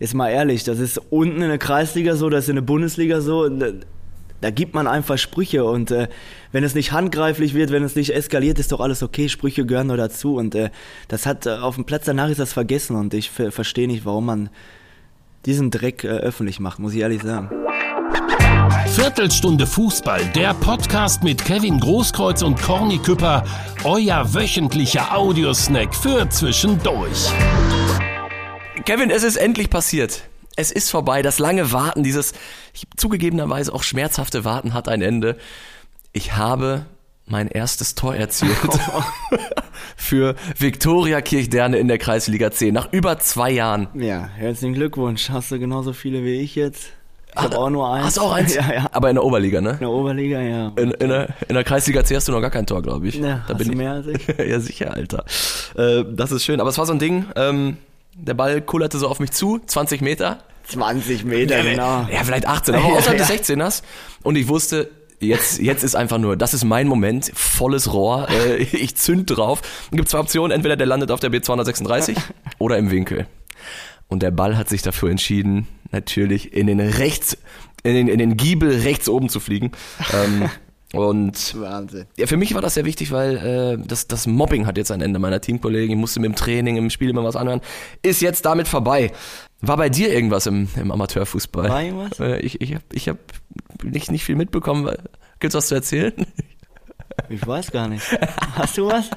Jetzt mal ehrlich, das ist unten in der Kreisliga so, das ist in der Bundesliga so. Da gibt man einfach Sprüche und äh, wenn es nicht handgreiflich wird, wenn es nicht eskaliert, ist doch alles okay. Sprüche gehören nur dazu und äh, das hat äh, auf dem Platz danach ist das vergessen und ich verstehe nicht, warum man diesen Dreck äh, öffentlich macht, muss ich ehrlich sagen. Viertelstunde Fußball, der Podcast mit Kevin Großkreuz und Corny Küpper, euer wöchentlicher Audiosnack für zwischendurch. Kevin, es ist endlich passiert. Es ist vorbei. Das lange Warten, dieses zugegebenerweise auch schmerzhafte Warten hat ein Ende. Ich habe mein erstes Tor erzielt für Viktoria Kirchderne in der Kreisliga 10 nach über zwei Jahren. Ja, herzlichen Glückwunsch. Hast du genauso viele wie ich jetzt? Ich habe auch nur eins. Hast du auch eins? Ja, ja. Aber in der Oberliga, ne? In der Oberliga, ja. In, in, der, in der Kreisliga C hast du noch gar kein Tor, glaube ich. Ja, da hast bin du ich. mehr als ich? ja, sicher, Alter. Äh, das ist schön. Aber es war so ein Ding, ähm, der Ball kullerte so auf mich zu, 20 Meter. 20 Meter, genau. Ja, vielleicht 18, aber außerhalb des 16ers. Und ich wusste, jetzt, jetzt ist einfach nur, das ist mein Moment, volles Rohr, äh, ich zünd drauf. Es gibt zwei Optionen, entweder der landet auf der B236 oder im Winkel. Und der Ball hat sich dafür entschieden, natürlich in den rechts, in den, in den Giebel rechts oben zu fliegen. Ähm, und Wahnsinn. ja, für mich war das sehr wichtig, weil äh, das, das Mobbing hat jetzt ein Ende meiner Teamkollegen. Ich musste mir im Training, im Spiel immer was anhören. Ist jetzt damit vorbei. War bei dir irgendwas im, im Amateurfußball? War irgendwas? Äh, ich ich habe ich hab nicht, nicht viel mitbekommen. Gibt's was zu erzählen? Ich weiß gar nicht. Hast du was?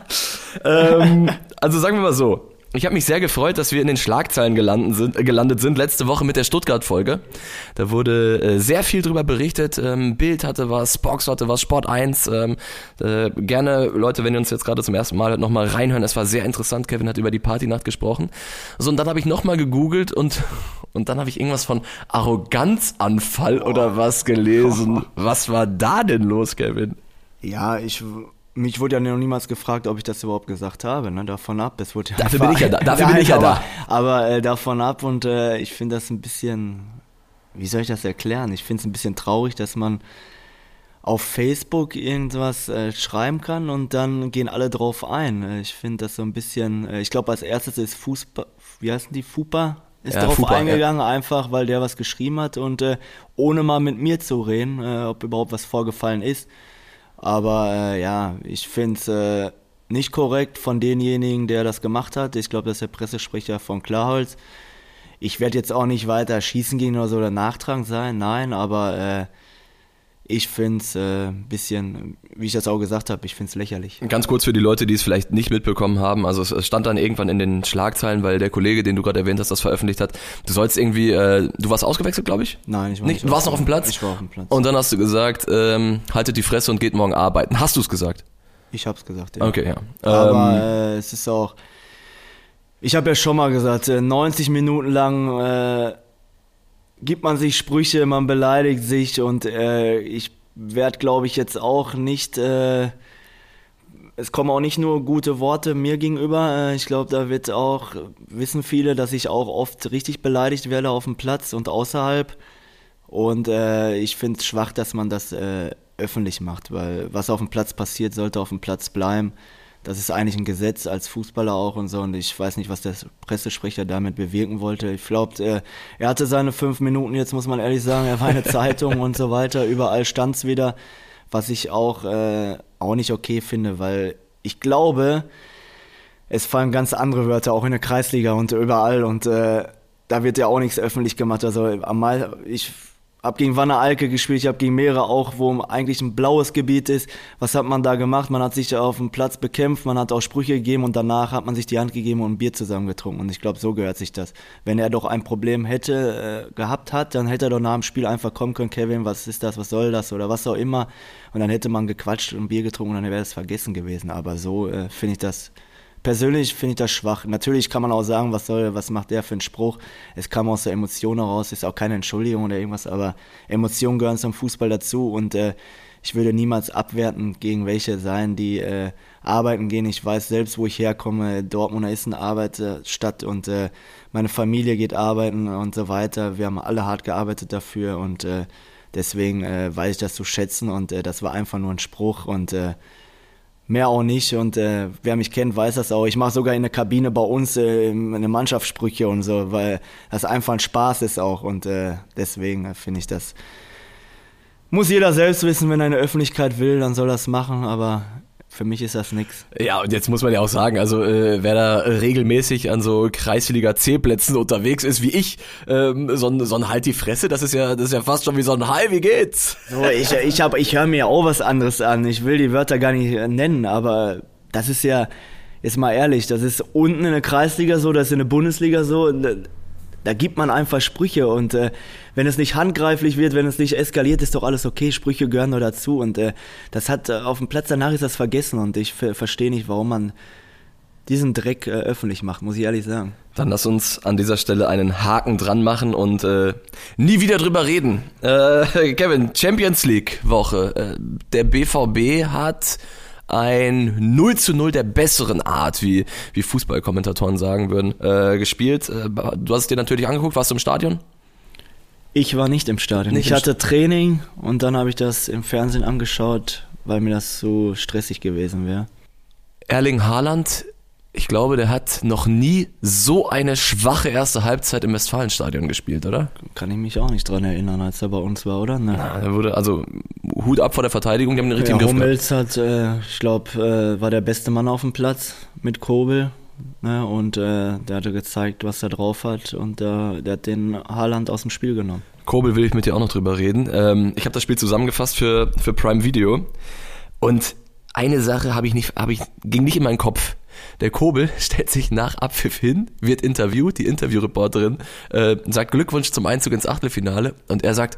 ähm, also sagen wir mal so. Ich habe mich sehr gefreut, dass wir in den Schlagzeilen gelandet sind, äh, gelandet sind letzte Woche mit der Stuttgart-Folge. Da wurde äh, sehr viel drüber berichtet. Ähm, Bild hatte was, Box hatte was, Sport 1. Ähm, äh, gerne, Leute, wenn ihr uns jetzt gerade zum ersten Mal hört, nochmal reinhören. Es war sehr interessant. Kevin hat über die Partynacht gesprochen. So, und dann habe ich nochmal gegoogelt und, und dann habe ich irgendwas von Arroganzanfall oder was gelesen. Was war da denn los, Kevin? Ja, ich. Mich wurde ja noch niemals gefragt, ob ich das überhaupt gesagt habe. Ne? Davon ab. Es wurde ja Dafür bin ich ja da. Dafür bin ich ja aber, da. Aber äh, davon ab und äh, ich finde das ein bisschen. Wie soll ich das erklären? Ich finde es ein bisschen traurig, dass man auf Facebook irgendwas äh, schreiben kann und dann gehen alle drauf ein. Äh, Ich finde das so ein bisschen. Äh, ich glaube, als erstes ist Fußball. Wie heißen die? Fupa? Ist Ja, darauf Fupa, ja. eingegangen, einfach weil der was geschrieben hat und äh, ohne mal mit mir zu reden, äh, ob überhaupt was vorgefallen ist. Aber äh, ja, ich finde es äh, nicht korrekt von denjenigen, der das gemacht hat. Ich glaube, das ist der Pressesprecher von Klarholz. Ich werde jetzt auch nicht weiter schießen gehen oder so oder nachtragend sein, nein, aber äh, ich finde es äh, ein bisschen, wie ich das auch gesagt habe, ich finde es lächerlich. Ganz kurz für die Leute, die es vielleicht nicht mitbekommen haben. Also es- es stand dann irgendwann in den Schlagzeilen, weil der Kollege, den du gerade erwähnt hast, das veröffentlicht hat. Du sollst irgendwie, äh, du warst ausgewechselt, glaube ich? Nein, ich war Nicht? Du warst noch auf dem Platz? Ich war auf dem Platz. Und dann hast du gesagt, ähm, haltet die Fresse und geht morgen arbeiten. Hast du es gesagt? ich hab's gesagt, ja. Okay, ja. Aber ähm, äh, es ist auch. Ich habe ja schon mal gesagt, äh, 90 Minuten lang äh, gibt man sich Sprüche, man beleidigt sich und äh, ich werde, glaube ich, jetzt auch nicht. Äh, es kommen auch nicht nur gute Worte mir gegenüber. Äh, ich glaube, da wird auch wissen viele, dass ich auch oft richtig beleidigt werde auf dem Platz und außerhalb. Und äh, ich finde es schwach, dass man das äh, öffentlich macht, weil was auf dem Platz passiert, sollte auf dem Platz bleiben. Das ist eigentlich ein Gesetz als Fußballer auch und so. Und ich weiß nicht, was der Pressesprecher damit bewirken wollte. Ich glaube, äh, er hatte seine fünf Minuten, jetzt muss man ehrlich sagen, er war eine Zeitung und so weiter. Überall stand's wieder, was ich auch, äh, auch nicht okay finde, weil ich glaube, es fallen ganz andere Wörter auch in der Kreisliga und überall und äh, da wird ja auch nichts öffentlich gemacht. Also am Mal, ich habe gegen Wanne Alke gespielt, ich habe gegen mehrere auch, wo eigentlich ein blaues Gebiet ist. Was hat man da gemacht? Man hat sich auf dem Platz bekämpft, man hat auch Sprüche gegeben und danach hat man sich die Hand gegeben und ein Bier zusammen getrunken. Und ich glaube, so gehört sich das. Wenn er doch ein Problem hätte, äh, gehabt hat, dann hätte er doch nach dem Spiel einfach kommen können, Kevin, was ist das, was soll das oder was auch immer. Und dann hätte man gequatscht und ein Bier getrunken und dann wäre es vergessen gewesen. Aber so äh, finde ich das Persönlich finde ich das schwach. Natürlich kann man auch sagen, was soll, was macht der für einen Spruch. Es kam aus der Emotion heraus, ist auch keine Entschuldigung oder irgendwas, aber Emotionen gehören zum Fußball dazu und äh, ich würde niemals abwerten gegen welche sein, die äh, arbeiten gehen. Ich weiß selbst, wo ich herkomme. Dortmunder ist eine Arbeitsstadt und äh, meine Familie geht arbeiten und so weiter. Wir haben alle hart gearbeitet dafür und äh, deswegen äh, weiß ich das zu schätzen und äh, das war einfach nur ein Spruch und äh, mehr auch nicht. Und äh, wer mich kennt, weiß das auch. Ich mache sogar in der Kabine bei uns äh, eine Mannschaftssprüche und so, weil das einfach ein Spaß ist auch. Und äh, deswegen äh, finde ich das. Muss jeder selbst wissen, wenn er eine Öffentlichkeit will, dann soll es machen. Aber für mich ist das nix. Ja, und jetzt muss man ja auch sagen, also äh, wer da regelmäßig an so Kreisliga C-Plätzen unterwegs ist wie ich, ähm, so, ein, so ein Halt die Fresse, das ist ja, das ist ja fast schon wie so ein Hi, wie geht's? So, ich, ich, hab, ich höre mir auch was anderes an. Ich will die Wörter gar nicht nennen, aber das ist ja, jetzt mal ehrlich, das ist unten in der Kreisliga so, das ist in der Bundesliga so da gibt man einfach Sprüche und äh, wenn es nicht handgreiflich wird, wenn es nicht eskaliert, ist doch alles okay. Sprüche gehören nur dazu und äh, das hat äh, auf dem Platz danach ist das vergessen und ich verstehe nicht, warum man diesen Dreck äh, öffentlich macht, muss ich ehrlich sagen. Dann lass uns an dieser Stelle einen Haken dran machen und äh, nie wieder drüber reden. Äh, Kevin, Champions League Woche. Äh, der BVB hat ein 0 zu 0 der besseren Art, wie, wie Fußballkommentatoren sagen würden, äh, gespielt. Äh, du hast es dir natürlich angeguckt, warst du im Stadion? Ich war nicht im Stadion. Nicht ich im hatte St Training und dann habe ich das im Fernsehen angeschaut, weil mir das so stressig gewesen wäre. Erling Haaland ich glaube, der hat noch nie so eine schwache erste Halbzeit im Westfalenstadion gespielt, oder? Kann ich mich auch nicht dran erinnern, als er bei uns war, oder? Ne? Ja, er wurde, also Hut ab vor der Verteidigung, die haben den richtigen ja, Griff Hummels hat, äh, ich glaube, äh, war der beste Mann auf dem Platz mit Kobel. Ne? Und äh, der hatte gezeigt, was er drauf hat und äh, der hat den Haaland aus dem Spiel genommen. Kobel will ich mit dir auch noch drüber reden. Ähm, ich habe das Spiel zusammengefasst für, für Prime Video und eine Sache habe ich nicht, habe ich, ging nicht in meinen Kopf der Kobel stellt sich nach Abpfiff hin, wird interviewt, die Interviewreporterin äh, sagt Glückwunsch zum Einzug ins Achtelfinale und er sagt,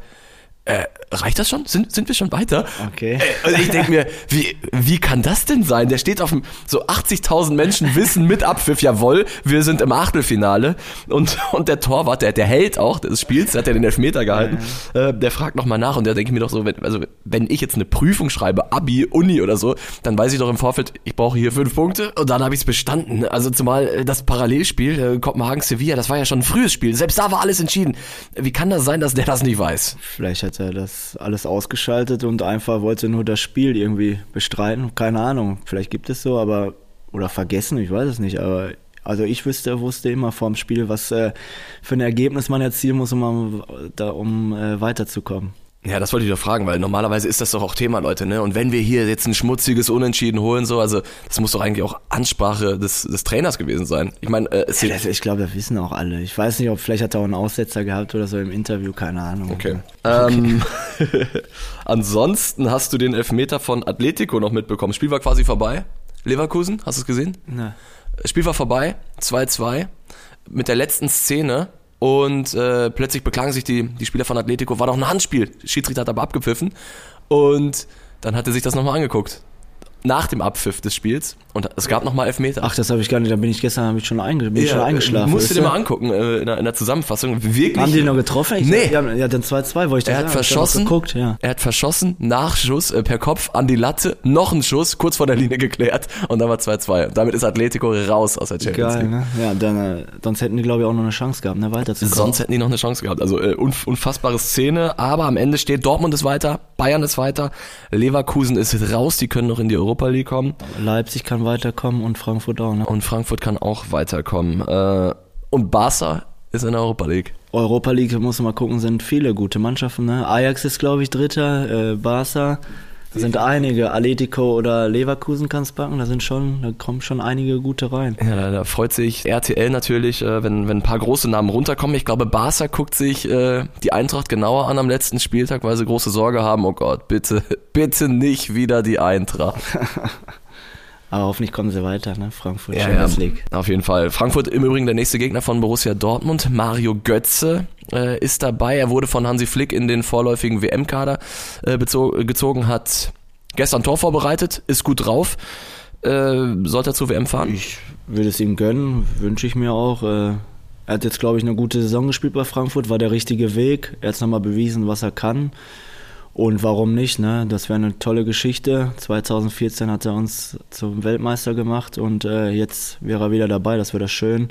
äh, reicht das schon? Sind, sind wir schon weiter? Okay. Äh, und ich denke mir, wie, wie kann das denn sein? Der steht auf dem, so 80.000 Menschen wissen mit Abpfiff, jawohl, wir sind im Achtelfinale. Und, und der Torwart, der, der Held auch des Spiels, der hat ja den Elfmeter gehalten, ja. äh, der fragt nochmal nach und der denke ich mir doch so, wenn, also wenn ich jetzt eine Prüfung schreibe, Abi, Uni oder so, dann weiß ich doch im Vorfeld, ich brauche hier fünf Punkte und dann habe ich es bestanden. Also zumal äh, das Parallelspiel, äh, Kopenhagen-Sevilla, das war ja schon ein frühes Spiel. Selbst da war alles entschieden. Wie kann das sein, dass der das nicht weiß? Vielleicht hat er das alles ausgeschaltet und einfach wollte nur das Spiel irgendwie bestreiten. Keine Ahnung, vielleicht gibt es so, aber oder vergessen, ich weiß es nicht, aber also ich wüsste, wusste immer vorm Spiel, was äh, für ein Ergebnis man erzielen muss, um, um äh, weiterzukommen. Ja, das wollte ich doch fragen, weil normalerweise ist das doch auch Thema, Leute, ne? Und wenn wir hier jetzt ein schmutziges Unentschieden holen, so, also das muss doch eigentlich auch Ansprache des, des Trainers gewesen sein. Ich meine, äh, ja, das, ich glaube, das wissen auch alle. Ich weiß nicht, ob vielleicht hat er auch einen Aussetzer gehabt oder so im Interview, keine Ahnung. Okay. okay. Ähm, ansonsten hast du den Elfmeter von Atletico noch mitbekommen. Spiel war quasi vorbei. Leverkusen, hast du es gesehen? Ne. Spiel war vorbei, 2-2. Mit der letzten Szene und äh, plötzlich beklagen sich die, die Spieler von Atletico, war doch ein Handspiel. Schiedsrichter hat aber abgepfiffen. Und dann hat er sich das nochmal angeguckt nach dem Abpfiff des Spiels und es gab nochmal Elfmeter. Ach, das habe ich gar nicht, da bin ich gestern hab ich schon, einge bin ja, schon eingeschlafen. Musst du dir mal angucken äh, in, der, in, der, Zusammenfassung. Wirklich. Haben die noch getroffen? Ich, nee. Ja, ja dann 2-2, wo ich er hat verschossen, geguckt, ja. Er hat verschossen, Nachschuss äh, per Kopf an die Latte, noch ein Schuss, kurz vor der Linie geklärt und dann war 2-2. Damit ist Atletico raus aus der Champions Geil, League. Ne? Ja, dann, äh, sonst hätten die glaube ich auch noch eine Chance gehabt, ne, weiterzukommen. Sonst hätten die noch eine Chance gehabt. Also äh, unfassbare Szene, aber am Ende steht Dortmund ist weiter, Bayern ist weiter, Leverkusen ist raus, die können noch in die Europa League kommen. Leipzig kann weiterkommen und Frankfurt auch. Ne? Und Frankfurt kann auch weiterkommen. Äh, und Barca ist in der Europa League. Europa League, muss man mal gucken, sind viele gute Mannschaften. Ne? Ajax ist, glaube ich, Dritter, äh, Barca. Da sind einige, Atletico oder Leverkusen kannst packen, da sind schon, da kommen schon einige gute rein. Ja, da, da freut sich RTL natürlich, äh, wenn, wenn ein paar große Namen runterkommen. Ich glaube, Barca guckt sich äh, die Eintracht genauer an am letzten Spieltag, weil sie große Sorge haben, oh Gott, bitte, bitte nicht wieder die Eintracht. Aber hoffentlich kommen sie weiter, ne? Frankfurt ja, Champions League. auf jeden Fall. Frankfurt im Übrigen der nächste Gegner von Borussia Dortmund. Mario Götze äh, ist dabei. Er wurde von Hansi Flick in den vorläufigen WM-Kader äh, gezogen, hat gestern Tor vorbereitet, ist gut drauf. Äh, sollte er zur WM fahren? Ich würde es ihm gönnen, wünsche ich mir auch. Äh, er hat jetzt, glaube ich, eine gute Saison gespielt bei Frankfurt, war der richtige Weg. Er hat nochmal bewiesen, was er kann. Und warum nicht? Ne? Das wäre eine tolle Geschichte. 2014 hat er uns zum Weltmeister gemacht und äh, jetzt wäre er wieder dabei. Das wäre schön.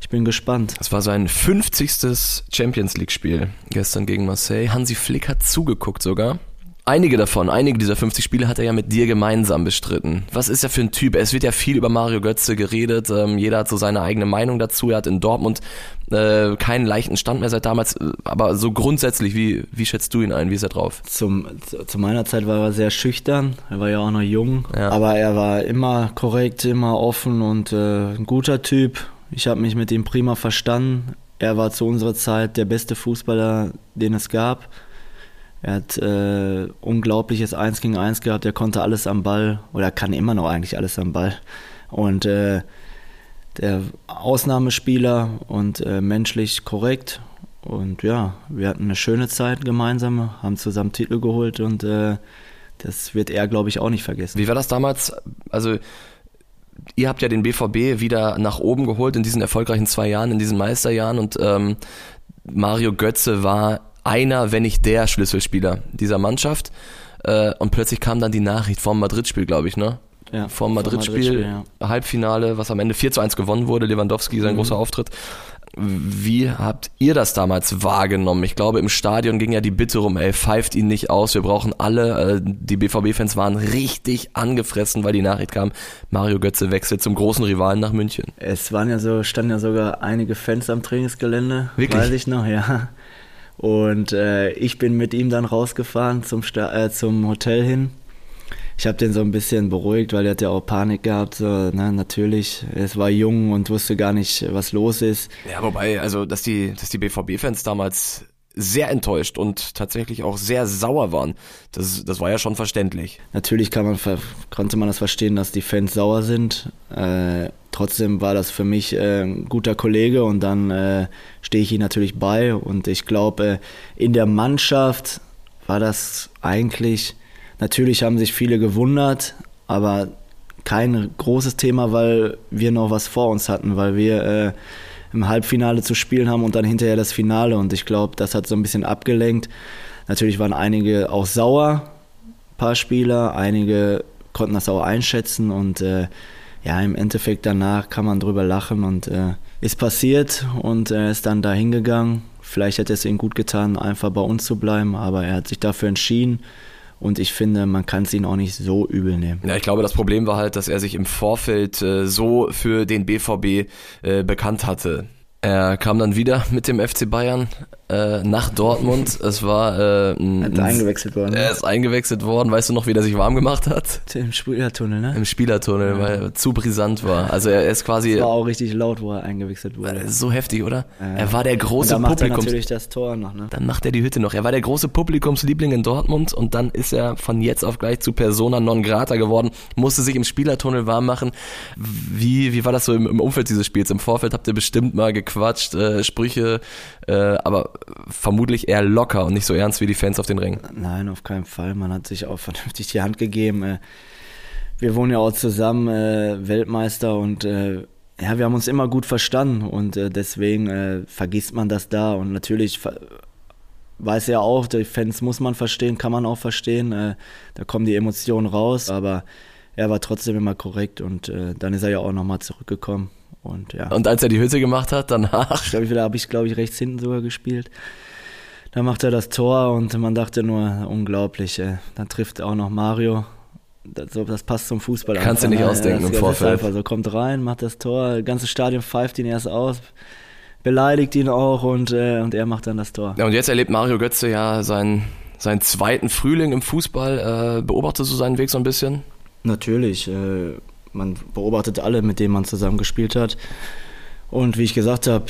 Ich bin gespannt. Das war sein 50. Champions League-Spiel gestern gegen Marseille. Hansi Flick hat zugeguckt sogar. Einige davon, einige dieser 50 Spiele hat er ja mit dir gemeinsam bestritten. Was ist er für ein Typ? Es wird ja viel über Mario Götze geredet. Ähm, jeder hat so seine eigene Meinung dazu. Er hat in Dortmund äh, keinen leichten Stand mehr seit damals. Äh, aber so grundsätzlich, wie, wie schätzt du ihn ein? Wie ist er drauf? Zum, zu, zu meiner Zeit war er sehr schüchtern. Er war ja auch noch jung. Ja. Aber er war immer korrekt, immer offen und äh, ein guter Typ. Ich habe mich mit ihm prima verstanden. Er war zu unserer Zeit der beste Fußballer, den es gab er hat äh, unglaubliches 1 gegen 1 gehabt, er konnte alles am Ball oder kann immer noch eigentlich alles am Ball. Und äh, der Ausnahmespieler und äh, menschlich korrekt. Und ja, wir hatten eine schöne Zeit gemeinsam, haben zusammen Titel geholt und äh, das wird er, glaube ich, auch nicht vergessen. Wie war das damals? Also ihr habt ja den BVB wieder nach oben geholt in diesen erfolgreichen zwei Jahren, in diesen Meisterjahren und ähm, Mario Götze war einer, wenn nicht der Schlüsselspieler dieser Mannschaft. Äh, und plötzlich kam dann die Nachricht vom Madrid-Spiel, glaube ich, ne? Ja, vom Madrid-Spiel, Madrid ja. Halbfinale, was am Ende 4 zu 1 gewonnen wurde, Lewandowski, sein mhm. großer Auftritt. Wie habt ihr das damals wahrgenommen? Ich glaube, im Stadion ging ja die Bitte rum, ey, pfeift ihn nicht aus, wir brauchen alle. Äh, die BVB-Fans waren richtig angefressen, weil die Nachricht kam, Mario Götze wechselt zum großen Rivalen nach München. Es waren ja so, standen ja sogar einige Fans am Trainingsgelände, Wirklich? weiß ich noch, ja. Und äh, ich bin mit ihm dann rausgefahren zum, Sta äh, zum Hotel hin. Ich habe den so ein bisschen beruhigt, weil er hat ja auch Panik gehabt. So, ne, natürlich, es war jung und wusste gar nicht, was los ist. Ja, wobei, also dass die, dass die BVB-Fans damals sehr enttäuscht und tatsächlich auch sehr sauer waren. Das, das war ja schon verständlich. Natürlich man, konnte man das verstehen, dass die Fans sauer sind. Äh, trotzdem war das für mich äh, ein guter Kollege und dann äh, stehe ich ihm natürlich bei. Und ich glaube, äh, in der Mannschaft war das eigentlich, natürlich haben sich viele gewundert, aber kein großes Thema, weil wir noch was vor uns hatten, weil wir äh, im Halbfinale zu spielen haben und dann hinterher das Finale. Und ich glaube, das hat so ein bisschen abgelenkt. Natürlich waren einige auch sauer, ein paar Spieler, einige konnten das auch einschätzen und äh, ja, im Endeffekt danach kann man drüber lachen und äh, ist passiert und er ist dann dahin gegangen. Vielleicht hätte es ihm gut getan, einfach bei uns zu bleiben, aber er hat sich dafür entschieden. Und ich finde, man kann es ihn auch nicht so übel nehmen. Ja, ich glaube, das Problem war halt, dass er sich im Vorfeld äh, so für den BVB äh, bekannt hatte. Er kam dann wieder mit dem FC Bayern äh, nach Dortmund. Es war äh, ein, hat eingewechselt worden. Er ist eingewechselt worden. Weißt du noch, wie er sich warm gemacht hat? Im Spielertunnel, ne? Im Spielertunnel, ja. weil er zu brisant war. Also er ist quasi. Es war auch richtig laut, wo er eingewechselt wurde. So heftig, oder? Ja. Er war der große und dann Publikums. Macht er natürlich das Tor noch, ne? Dann macht er die Hütte noch. Er war der große Publikumsliebling in Dortmund und dann ist er von jetzt auf gleich zu Persona non grata geworden. Musste sich im Spielertunnel warm machen. Wie wie war das so im, im Umfeld dieses Spiels? Im Vorfeld habt ihr bestimmt mal gequatscht, äh, Sprüche, äh, aber vermutlich eher locker und nicht so ernst wie die Fans auf den Rängen. Nein, auf keinen Fall. Man hat sich auch vernünftig die Hand gegeben. Äh, wir wohnen ja auch zusammen, äh, Weltmeister und äh, ja, wir haben uns immer gut verstanden und deswegen vergisst man das da und natürlich weiß er auch, die Fans muss man verstehen, kann man auch verstehen, da kommen die Emotionen raus, aber er war trotzdem immer korrekt und dann ist er ja auch nochmal zurückgekommen. Und, ja. und als er die Hütte gemacht hat, danach? Ich glaube, da habe ich, glaube ich, rechts hinten sogar gespielt. Da macht er das Tor und man dachte nur, unglaublich. Ey. Dann trifft auch noch Mario. Das, das passt zum Fußball. Kannst du nicht ne? ausdenken im Vorfeld. Einfach so kommt rein, macht das Tor, das ganze Stadion pfeift ihn erst aus, beleidigt ihn auch und, äh, und er macht dann das Tor. Ja, und jetzt erlebt Mario Götze ja seinen, seinen zweiten Frühling im Fußball. Äh, beobachtest du seinen Weg so ein bisschen? Natürlich. Äh, man beobachtet alle, mit denen man zusammen gespielt hat. Und wie ich gesagt habe,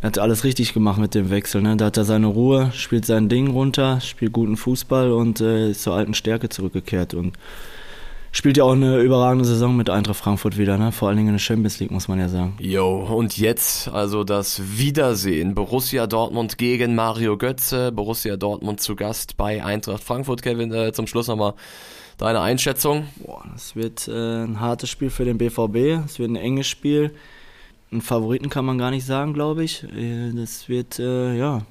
er hat alles richtig gemacht mit dem Wechsel. Ne? Da hat er seine Ruhe, spielt sein Ding runter, spielt guten Fußball und äh, ist zur alten Stärke zurückgekehrt. Und spielt ja auch eine überragende Saison mit Eintracht Frankfurt wieder, ne? Vor allen Dingen in der Champions League, muss man ja sagen. Jo, und jetzt also das Wiedersehen. Borussia Dortmund gegen Mario Götze. Borussia Dortmund zu Gast bei Eintracht Frankfurt. Kevin, äh, zum Schluss nochmal Deine Einschätzung? Es wird äh, ein hartes Spiel für den BVB. Es wird ein enges Spiel. Einen Favoriten kann man gar nicht sagen, glaube ich. Das wird, äh, ja,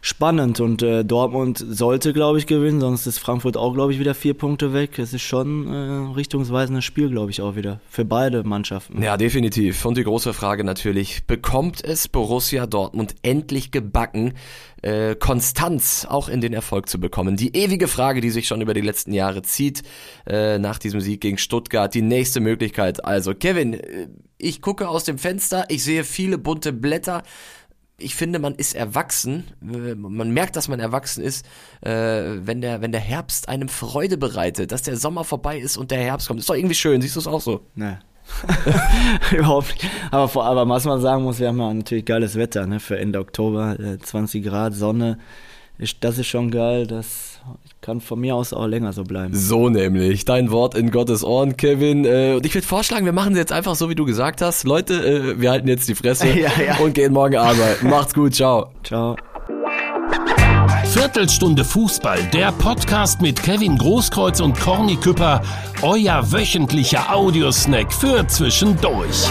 spannend und äh, Dortmund sollte, glaube ich, gewinnen, sonst ist Frankfurt auch, glaube ich, wieder vier Punkte weg. Es ist schon äh, richtungsweisendes Spiel, glaube ich, auch wieder für beide Mannschaften. Ja, definitiv. Und die große Frage natürlich, bekommt es Borussia Dortmund endlich gebacken, äh, Konstanz auch in den Erfolg zu bekommen? Die ewige Frage, die sich schon über die letzten Jahre zieht, äh, nach diesem Sieg gegen Stuttgart, die nächste Möglichkeit. Also, Kevin, äh, ich gucke aus dem Fenster, ich sehe viele bunte Blätter ich finde, man ist erwachsen. Man merkt, dass man erwachsen ist, äh, wenn der, wenn der Herbst einem Freude bereitet, dass der Sommer vorbei ist und der Herbst kommt. Ist doch irgendwie schön. Siehst du es auch so? Nee. Überhaupt nicht. Aber, vor, aber was man sagen muss, wir haben ja natürlich geiles Wetter, ne? Für Ende Oktober, 20 äh, Grad, Sonne. Das ist schon geil. Das kann von mir aus auch länger so bleiben. So nämlich. Dein Wort in Gottes Ohren, Kevin. Äh, und ich würde vorschlagen, wir machen es jetzt einfach so, wie du gesagt hast. Leute, äh, wir halten jetzt die Fresse ja, ja. und gehen morgen arbeiten. Macht's gut. Ciao. Ciao. Viertelstunde Fußball, der Podcast mit Kevin Großkreuz und Corny Küpper, euer wöchentlicher Audiosnack für zwischendurch.